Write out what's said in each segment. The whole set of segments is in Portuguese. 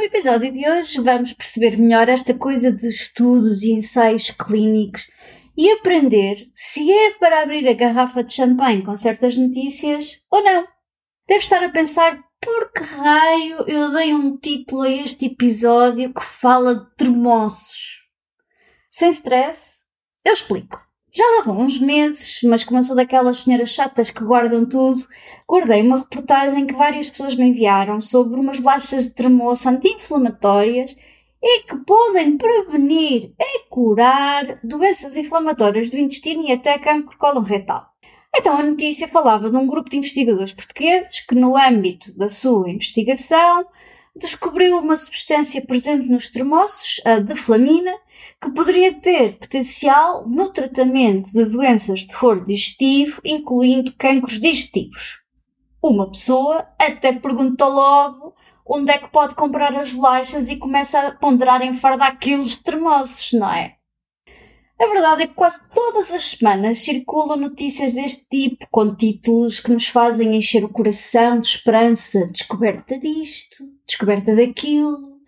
No episódio de hoje vamos perceber melhor esta coisa de estudos e ensaios clínicos e aprender se é para abrir a garrafa de champanhe com certas notícias ou não. Deve estar a pensar por que raio eu dei um título a este episódio que fala de termossos. Sem stress, eu explico. Já lá vão uns meses, mas como eu sou daquelas senhoras chatas que guardam tudo, guardei uma reportagem que várias pessoas me enviaram sobre umas bolachas de tremoço anti-inflamatórias e que podem prevenir e curar doenças inflamatórias do intestino e até cancro cólon retal. Então a notícia falava de um grupo de investigadores portugueses que, no âmbito da sua investigação, descobriu uma substância presente nos termossos, a deflamina, que poderia ter potencial no tratamento de doenças de foro digestivo, incluindo cancros digestivos. Uma pessoa até perguntou logo onde é que pode comprar as bolachas e começa a ponderar em fardar quilos de não é? A verdade é que quase todas as semanas circulam notícias deste tipo, com títulos que nos fazem encher o coração de esperança, descoberta disto, descoberta daquilo,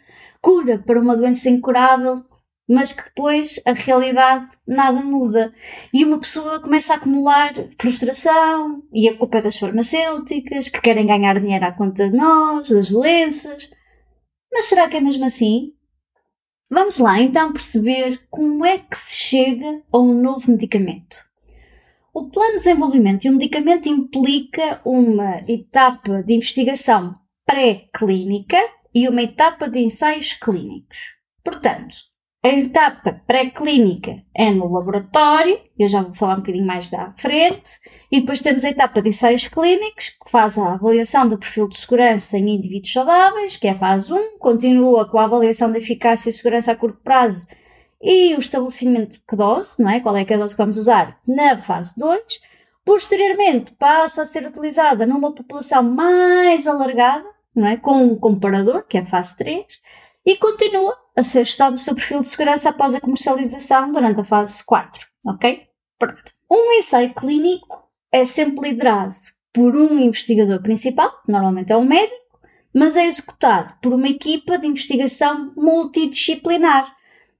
cura para uma doença incurável, mas que depois a realidade nada muda. E uma pessoa começa a acumular frustração e a culpa é das farmacêuticas que querem ganhar dinheiro à conta de nós, das doenças. Mas será que é mesmo assim? Vamos lá então perceber como é que se chega a um novo medicamento. O plano de desenvolvimento de um medicamento implica uma etapa de investigação pré-clínica e uma etapa de ensaios clínicos. Portanto, a etapa pré-clínica é no laboratório, eu já vou falar um bocadinho mais da frente, e depois temos a etapa de ensaios clínicos, que faz a avaliação do perfil de segurança em indivíduos saudáveis, que é a fase 1, continua com a avaliação da eficácia e segurança a curto prazo e o estabelecimento de que dose, não é? Qual é, é a dose que vamos usar na fase 2. Posteriormente passa a ser utilizada numa população mais alargada, não é? Com um comparador, que é a fase 3, e continua a ser o seu perfil de segurança após a comercialização durante a fase 4. Ok? Pronto. Um ensaio clínico é sempre liderado por um investigador principal, normalmente é um médico, mas é executado por uma equipa de investigação multidisciplinar,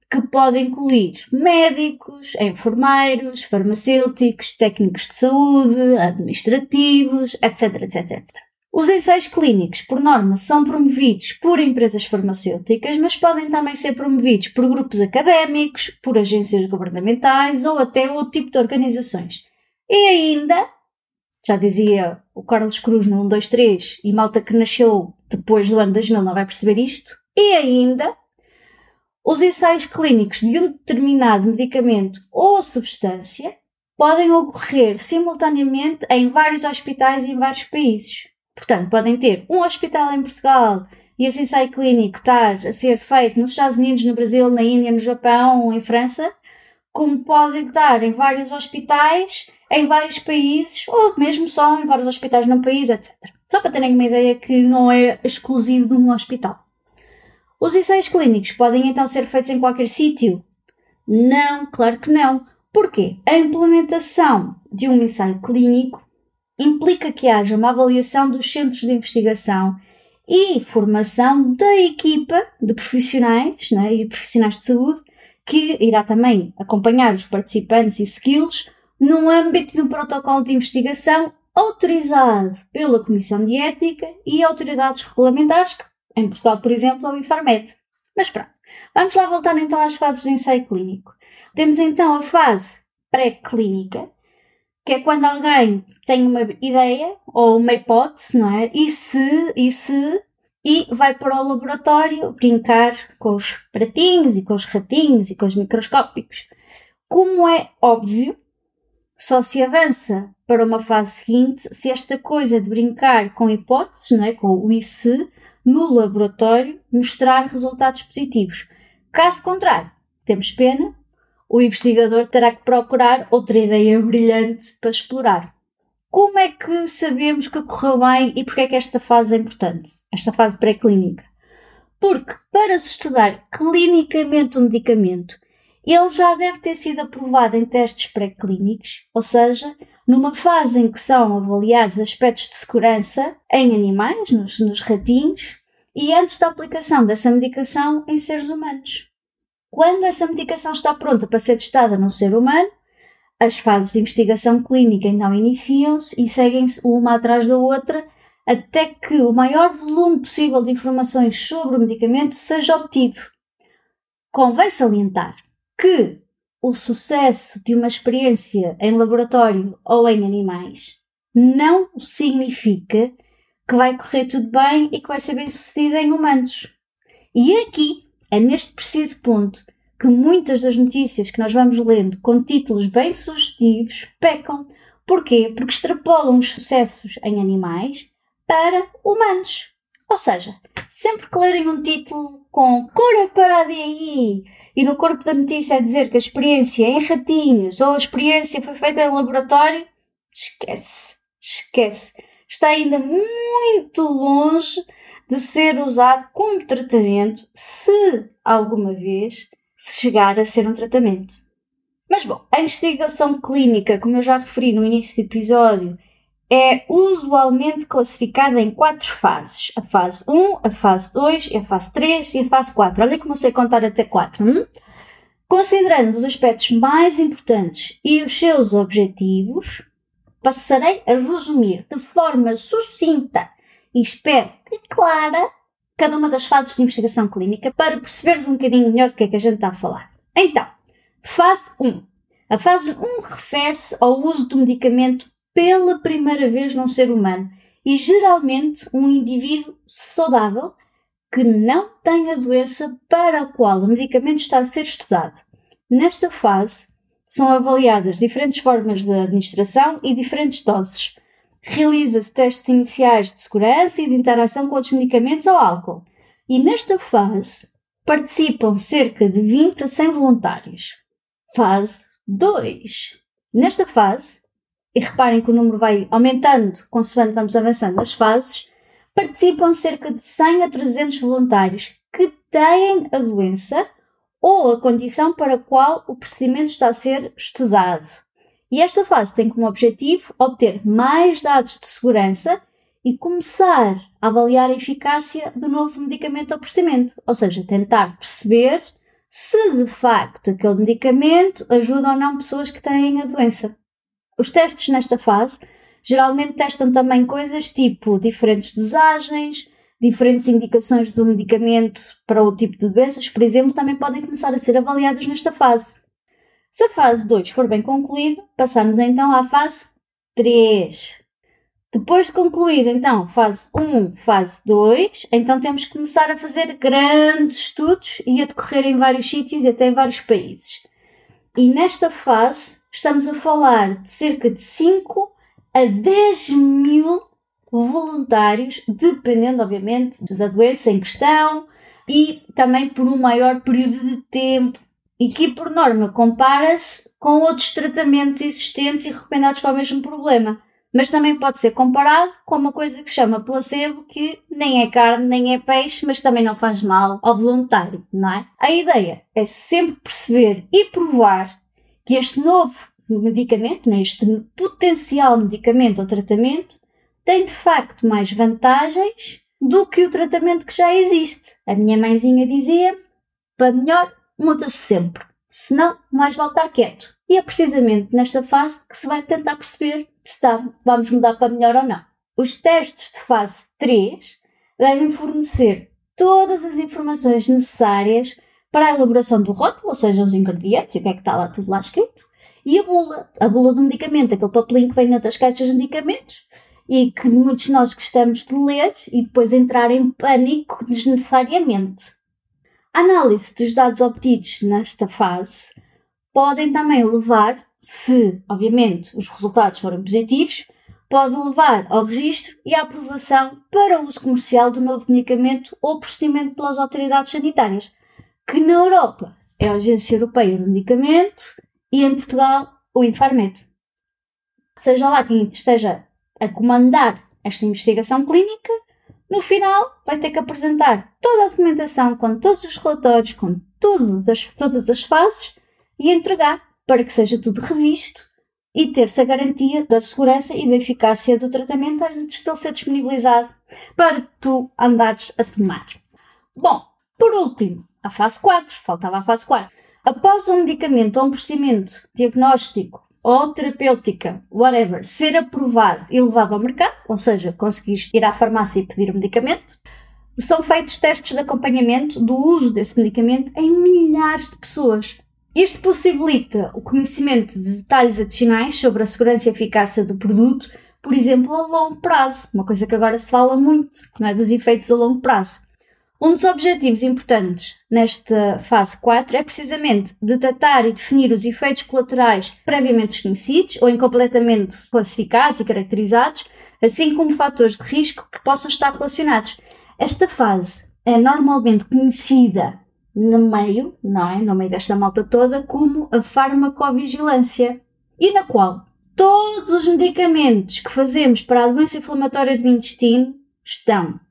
que pode incluir médicos, enfermeiros, farmacêuticos, técnicos de saúde, administrativos, etc, etc, etc. Os ensaios clínicos, por norma, são promovidos por empresas farmacêuticas, mas podem também ser promovidos por grupos académicos, por agências governamentais ou até outro tipo de organizações. E ainda, já dizia o Carlos Cruz no 123, e malta que nasceu depois do ano 2000 não vai perceber isto, e ainda, os ensaios clínicos de um determinado medicamento ou substância podem ocorrer simultaneamente em vários hospitais e em vários países. Portanto, podem ter um hospital em Portugal e esse ensaio clínico estar a ser feito nos Estados Unidos, no Brasil, na Índia, no Japão em França, como podem estar em vários hospitais, em vários países, ou mesmo só em vários hospitais num país, etc. Só para terem uma ideia que não é exclusivo de um hospital. Os ensaios clínicos podem então ser feitos em qualquer sítio? Não, claro que não. Porquê? A implementação de um ensaio clínico implica que haja uma avaliação dos centros de investigação e formação da equipa de profissionais né, e profissionais de saúde que irá também acompanhar os participantes e segui-los no âmbito do protocolo de investigação autorizado pela Comissão de Ética e autoridades regulamentares, em Portugal, por exemplo, é o IFARMED. Mas pronto, vamos lá voltar então às fases do ensaio clínico. Temos então a fase pré-clínica, que é quando alguém tem uma ideia ou uma hipótese, não é? E se, e se, e vai para o laboratório brincar com os pratinhos e com os ratinhos e com os microscópicos. Como é óbvio, só se avança para uma fase seguinte se esta coisa de brincar com hipóteses, não é? com o e se, no laboratório mostrar resultados positivos. Caso contrário, temos pena, o investigador terá que procurar outra ideia brilhante para explorar. Como é que sabemos que correu bem e porque é que esta fase é importante? Esta fase pré-clínica. Porque para se estudar clinicamente um medicamento, ele já deve ter sido aprovado em testes pré-clínicos, ou seja, numa fase em que são avaliados aspectos de segurança em animais, nos, nos ratinhos, e antes da aplicação dessa medicação em seres humanos. Quando essa medicação está pronta para ser testada num ser humano, as fases de investigação clínica então iniciam-se e seguem-se uma atrás da outra até que o maior volume possível de informações sobre o medicamento seja obtido. Convém salientar que o sucesso de uma experiência em laboratório ou em animais não significa que vai correr tudo bem e que vai ser bem sucedido em humanos. E aqui, é neste preciso ponto, que muitas das notícias que nós vamos lendo com títulos bem sugestivos pecam. Porquê? Porque extrapolam os sucessos em animais para humanos. Ou seja, sempre que lerem um título com cura para a DI e no corpo da notícia a dizer que a experiência é em ratinhos ou a experiência foi feita em laboratório, esquece, esquece. Está ainda muito longe de ser usado como tratamento, se alguma vez se chegar a ser um tratamento. Mas bom, a investigação clínica, como eu já referi no início do episódio, é usualmente classificada em quatro fases: a fase 1, a fase 2, a fase 3 e a fase 4. Olha como sei contar até 4. Hum? Considerando os aspectos mais importantes e os seus objetivos, passarei a resumir de forma sucinta e espero que clara cada uma das fases de investigação clínica para perceberes um bocadinho melhor do que é que a gente está a falar. Então, fase 1. A fase 1 refere-se ao uso do medicamento pela primeira vez num ser humano e geralmente um indivíduo saudável que não tem a doença para a qual o medicamento está a ser estudado. Nesta fase, são avaliadas diferentes formas de administração e diferentes doses. Realiza-se testes iniciais de segurança e de interação com outros medicamentos ou álcool. E nesta fase participam cerca de 20 a 100 voluntários. Fase 2. Nesta fase, e reparem que o número vai aumentando consoante vamos avançando nas fases, participam cerca de 100 a 300 voluntários que têm a doença ou a condição para a qual o procedimento está a ser estudado. E esta fase tem como objetivo obter mais dados de segurança e começar a avaliar a eficácia do novo medicamento ou procedimento, ou seja, tentar perceber se de facto aquele medicamento ajuda ou não pessoas que têm a doença. Os testes nesta fase geralmente testam também coisas tipo diferentes dosagens, diferentes indicações do medicamento para o tipo de doenças, por exemplo, também podem começar a ser avaliadas nesta fase. Se a fase 2 for bem concluída, passamos então à fase 3. Depois de concluída então fase 1, fase 2, então temos que começar a fazer grandes estudos e a decorrer em vários sítios e até em vários países. E nesta fase estamos a falar de cerca de 5 a 10 mil voluntários, dependendo, obviamente, da doença em questão e também por um maior período de tempo. E que, por norma, compara-se com outros tratamentos existentes e recomendados para o mesmo problema. Mas também pode ser comparado com uma coisa que se chama placebo, que nem é carne nem é peixe, mas também não faz mal ao voluntário, não é? A ideia é sempre perceber e provar que este novo medicamento, né, este potencial medicamento ou tratamento, tem de facto mais vantagens do que o tratamento que já existe. A minha mãezinha dizia: para melhor, muda-se sempre. Senão, mais vale estar quieto. E é precisamente nesta fase que se vai tentar perceber se está, vamos mudar para melhor ou não. Os testes de fase 3 devem fornecer todas as informações necessárias para a elaboração do rótulo, ou seja, os ingredientes e o que é que está lá tudo lá escrito, e a bula, a bula do medicamento, aquele papelinho que vem nas caixas de medicamentos e que muitos de nós gostamos de ler e depois entrar em pânico desnecessariamente. A análise dos dados obtidos nesta fase podem também levar, se obviamente os resultados forem positivos, pode levar ao registro e à aprovação para uso comercial do novo medicamento ou procedimento pelas autoridades sanitárias, que na Europa é a Agência Europeia do Medicamento e em Portugal o Infarmed. Seja lá quem esteja a comandar esta investigação clínica, no final vai ter que apresentar toda a documentação com todos os relatórios, com tudo das, todas as fases e entregar para que seja tudo revisto e ter-se a garantia da segurança e da eficácia do tratamento antes de ele ser disponibilizado para tu andares a tomar. Bom, por último, a fase 4, faltava a fase 4. Após um medicamento ou um procedimento diagnóstico ou terapêutica, whatever, ser aprovado e levado ao mercado, ou seja, conseguiste ir à farmácia e pedir o medicamento, são feitos testes de acompanhamento do uso desse medicamento em milhares de pessoas. Isto possibilita o conhecimento de detalhes adicionais sobre a segurança e eficácia do produto, por exemplo, a longo prazo, uma coisa que agora se fala muito, não é? dos efeitos a longo prazo. Um dos objetivos importantes nesta fase 4 é precisamente detectar e definir os efeitos colaterais previamente desconhecidos ou incompletamente classificados e caracterizados, assim como fatores de risco que possam estar relacionados. Esta fase é normalmente conhecida no meio, não é? No meio desta malta toda, como a farmacovigilância, e na qual todos os medicamentos que fazemos para a doença inflamatória do intestino estão.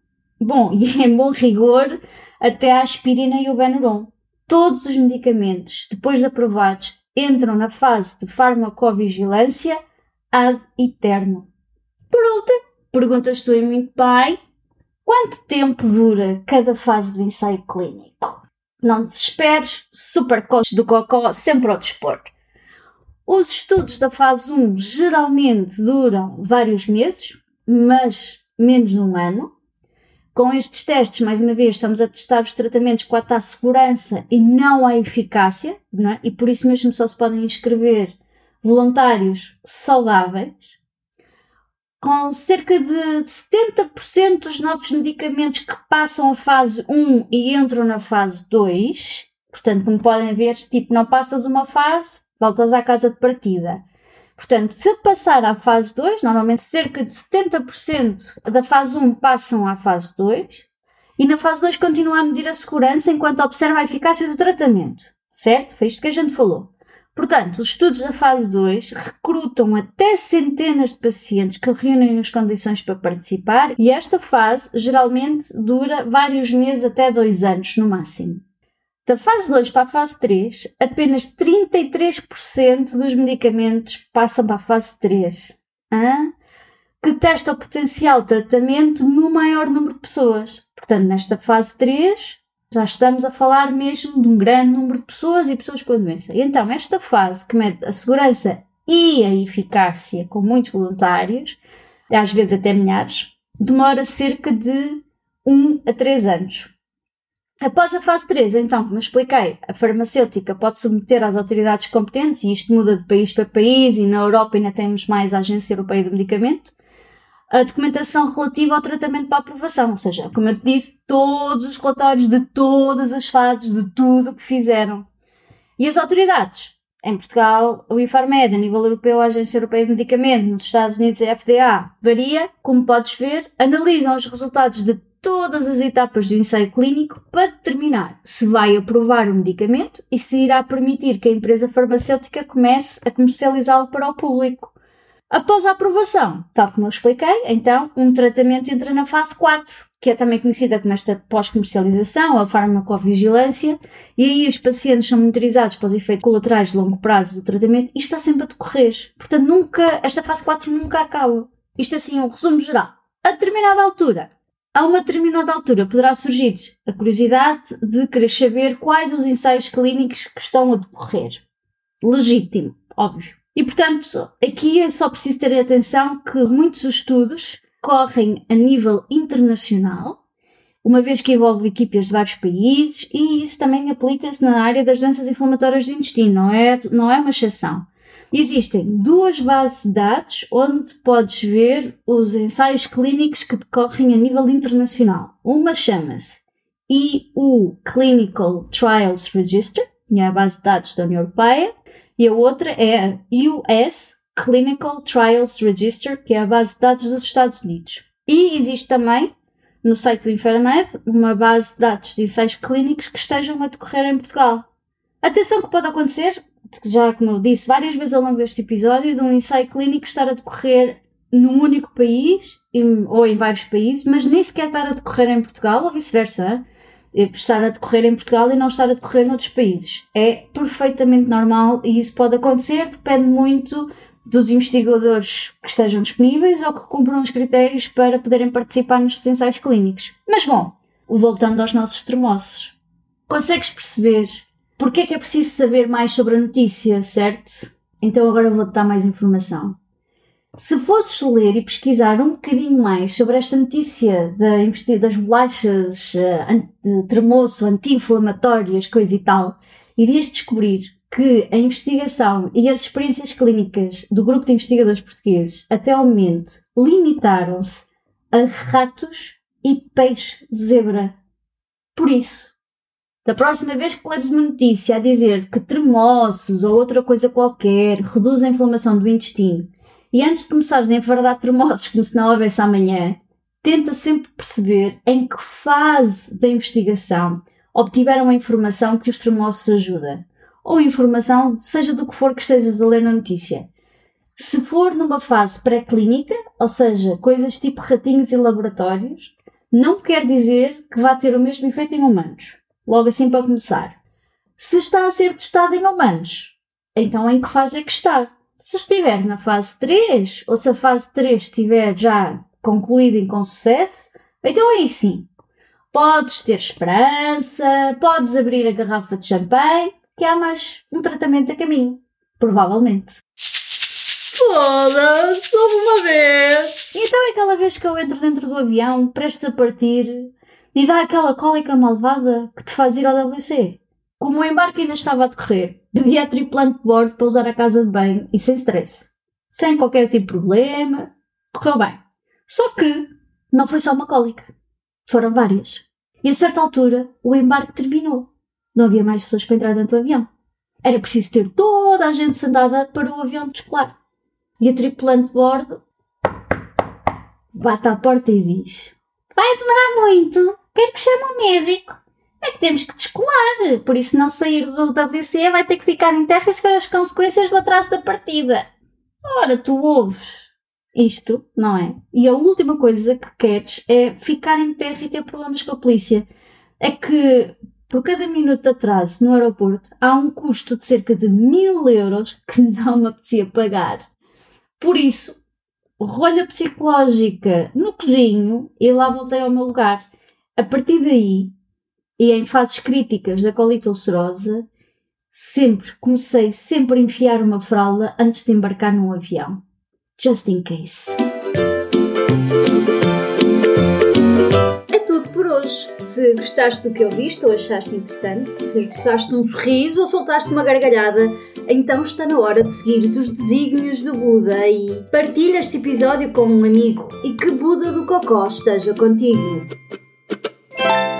Bom, e em bom rigor, até a aspirina e o Benuron. Todos os medicamentos, depois de aprovados, entram na fase de farmacovigilância ad eterno. Por último, perguntas tu e muito pai, quanto tempo dura cada fase do ensaio clínico? Não desesperes, super do cocó sempre ao dispor. Os estudos da fase 1 geralmente duram vários meses, mas menos de um ano. Com estes testes, mais uma vez, estamos a testar os tratamentos quanto à segurança e não à eficácia, é? e por isso mesmo só se podem inscrever voluntários saudáveis com cerca de 70% dos novos medicamentos que passam a fase 1 e entram na fase 2. Portanto, como podem ver, tipo, não passas uma fase, voltas à casa de partida. Portanto, se passar à fase 2, normalmente cerca de 70% da fase 1 passam à fase 2, e na fase 2 continua a medir a segurança enquanto observa a eficácia do tratamento. Certo? Foi isto que a gente falou. Portanto, os estudos da fase 2 recrutam até centenas de pacientes que reúnem as condições para participar e esta fase geralmente dura vários meses até dois anos no máximo. Da fase 2 para a fase 3, apenas 33% dos medicamentos passam para a fase 3, hein? que testa o potencial tratamento no maior número de pessoas. Portanto, nesta fase 3, já estamos a falar mesmo de um grande número de pessoas e pessoas com a doença. E então, esta fase que mede a segurança e a eficácia com muitos voluntários, às vezes até milhares, demora cerca de 1 a 3 anos. Após a fase 3, então, como expliquei, a farmacêutica pode submeter às autoridades competentes, e isto muda de país para país, e na Europa ainda temos mais a Agência Europeia do Medicamento, a documentação relativa ao tratamento para aprovação. Ou seja, como eu te disse, todos os relatórios de todas as fases, de tudo o que fizeram. E as autoridades? Em Portugal, o Infarmed, a nível europeu, a Agência Europeia de Medicamento, nos Estados Unidos, a FDA, varia, como podes ver, analisam os resultados de todas as etapas do ensaio clínico para determinar se vai aprovar o medicamento e se irá permitir que a empresa farmacêutica comece a comercializá-lo para o público. Após a aprovação, tal como eu expliquei, então um tratamento entra na fase 4, que é também conhecida como esta pós-comercialização ou farmacovigilância, e aí os pacientes são monitorizados para os efeitos colaterais de longo prazo do tratamento e está sempre a decorrer. Portanto, nunca, esta fase 4 nunca acaba. Isto é assim um resumo geral. A determinada altura, a uma determinada altura poderá surgir a curiosidade de querer saber quais os ensaios clínicos que estão a decorrer. Legítimo, óbvio. E portanto, aqui é só preciso ter atenção que muitos estudos correm a nível internacional, uma vez que envolve equipas de vários países, e isso também aplica-se na área das doenças inflamatórias do intestino, não é, não é uma exceção. Existem duas bases de dados onde podes ver os ensaios clínicos que decorrem a nível internacional. Uma chama-se EU Clinical Trials Register, é a base de dados da União Europeia, e a outra é a US Clinical Trials Register, que é a base de dados dos Estados Unidos. E existe também, no site do Infermed, uma base de dados de ensaios clínicos que estejam a decorrer em Portugal. Atenção que pode acontecer, já como eu disse várias vezes ao longo deste episódio, de um ensaio clínico estar a decorrer num único país ou em vários países, mas nem sequer estar a decorrer em Portugal ou vice-versa. É estar a decorrer em Portugal e não estar a decorrer noutros países. É perfeitamente normal e isso pode acontecer, depende muito dos investigadores que estejam disponíveis ou que cumpram os critérios para poderem participar nestes ensaios clínicos. Mas bom, voltando aos nossos termossos, consegues perceber porque é que é preciso saber mais sobre a notícia, certo? Então agora vou-te dar mais informação. Se fosses ler e pesquisar um bocadinho mais sobre esta notícia das bolachas uh, de tremoço, anti-inflamatórias, coisa e tal, irias descobrir que a investigação e as experiências clínicas do grupo de investigadores portugueses até ao momento limitaram-se a ratos e peixe zebra. Por isso, da próxima vez que leres uma notícia a dizer que tremoços ou outra coisa qualquer reduz a inflamação do intestino e antes de começares a enfardar termossos como se não houvesse amanhã, tenta sempre perceber em que fase da investigação obtiveram a informação que os termossos ajuda. Ou informação, seja do que for que estejas a ler na notícia. Se for numa fase pré-clínica, ou seja, coisas tipo ratinhos e laboratórios, não quer dizer que vá ter o mesmo efeito em humanos. Logo assim para começar. Se está a ser testado em humanos, então em que fase é que está? Se estiver na fase 3, ou se a fase 3 estiver já concluída e com sucesso, então aí sim. Podes ter esperança, podes abrir a garrafa de champanhe, que há mais um tratamento a caminho. Provavelmente. Foda-se, uma vez! Então é aquela vez que eu entro dentro do avião, prestes a partir, e dá aquela cólica malvada que te faz ir ao WC. Como o embarque ainda estava a decorrer, pedi à tripulante de bordo para usar a casa de banho e sem stress. Sem qualquer tipo de problema. Correu bem. Só que não foi só uma cólica. Foram várias. E a certa altura o embarque terminou. Não havia mais pessoas para entrar dentro do avião. Era preciso ter toda a gente sentada para o avião descolar. E a tripulante de bordo bate à porta e diz: Vai demorar muito. Quero que chame um médico é que temos que descolar. Por isso, não sair do WC vai ter que ficar em terra e sofrer as consequências do atraso da partida. Ora, tu ouves isto, não é? E a última coisa que queres é ficar em terra e ter problemas com a polícia. É que por cada minuto de atraso no aeroporto há um custo de cerca de mil euros que não me apetecia pagar. Por isso, rolha psicológica no cozinho e lá voltei ao meu lugar. A partir daí, e em fases críticas da colite ulcerosa, sempre, comecei sempre a enfiar uma fralda antes de embarcar num avião. Just in case. É tudo por hoje. Se gostaste do que ouviste ou achaste interessante, se esboçaste um sorriso ou soltaste uma gargalhada, então está na hora de seguir os desígnios do Buda e partilha este episódio com um amigo e que Buda do Cocó esteja contigo. Bye.